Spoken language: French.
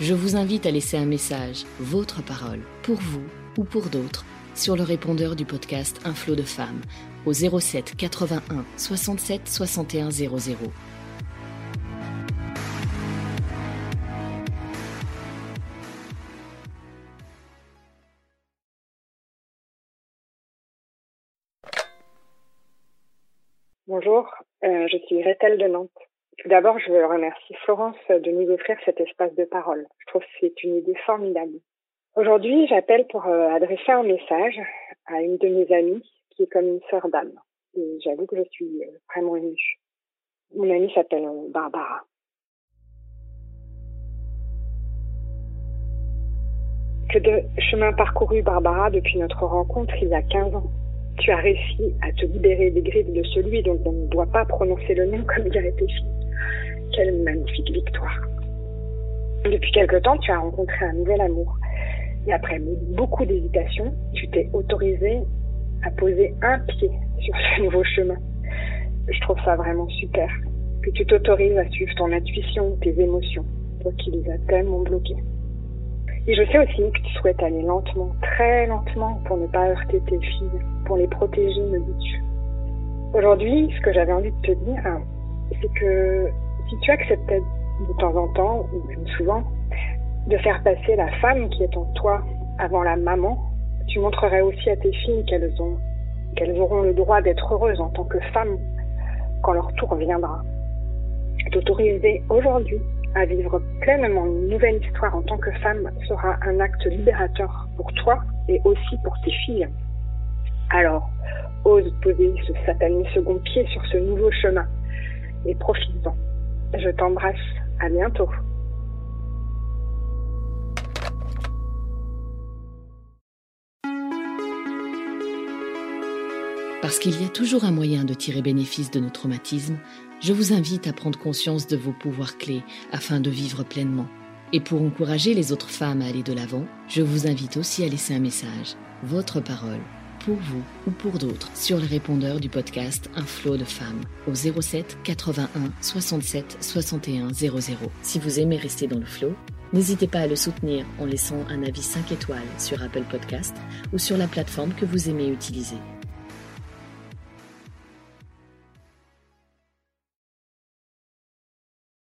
Je vous invite à laisser un message, votre parole, pour vous ou pour d'autres, sur le répondeur du podcast Un flot de femmes au 07 81 67 61 00. Bonjour, euh, je suis Rétel de Nantes. Tout d'abord, je veux remercier Florence de nous offrir cet espace de parole. Je trouve que c'est une idée formidable. Aujourd'hui, j'appelle pour euh, adresser un message à une de mes amies qui est comme une sœur d'âme. Et j'avoue que je suis euh, vraiment émue. Mon amie s'appelle euh, Barbara. Que de chemin parcouru, Barbara, depuis notre rencontre il y a 15 ans. Tu as réussi à te libérer des griffes de celui dont on ne doit pas prononcer le nom comme dirait tes filles. Quelle magnifique victoire. Depuis quelque temps, tu as rencontré un nouvel amour. Et après beaucoup d'hésitation, tu t'es autorisé à poser un pied sur ce nouveau chemin. Je trouve ça vraiment super. Que tu t'autorises à suivre ton intuition, tes émotions, toi qui les as tellement bloquées. Et je sais aussi que tu souhaites aller lentement, très lentement, pour ne pas heurter tes filles, pour les protéger, me dis-tu. Aujourd'hui, ce que j'avais envie de te dire, c'est que si tu acceptais de temps en temps, ou même souvent, de faire passer la femme qui est en toi avant la maman, tu montrerais aussi à tes filles qu'elles ont qu'elles auront le droit d'être heureuses en tant que femmes quand leur tour viendra. T'autoriser aujourd'hui à vivre pleinement une nouvelle histoire en tant que femme sera un acte libérateur pour toi et aussi pour tes filles. Alors, ose poser ce satané second pied sur ce nouveau chemin et profites-en. Je t'embrasse. À bientôt. Parce qu'il y a toujours un moyen de tirer bénéfice de nos traumatismes, je vous invite à prendre conscience de vos pouvoirs clés afin de vivre pleinement. Et pour encourager les autres femmes à aller de l'avant, je vous invite aussi à laisser un message, votre parole, pour vous ou pour d'autres, sur le répondeur du podcast Un flot de femmes au 07 81 67 61 00. Si vous aimez rester dans le flot, n'hésitez pas à le soutenir en laissant un avis 5 étoiles sur Apple Podcast ou sur la plateforme que vous aimez utiliser.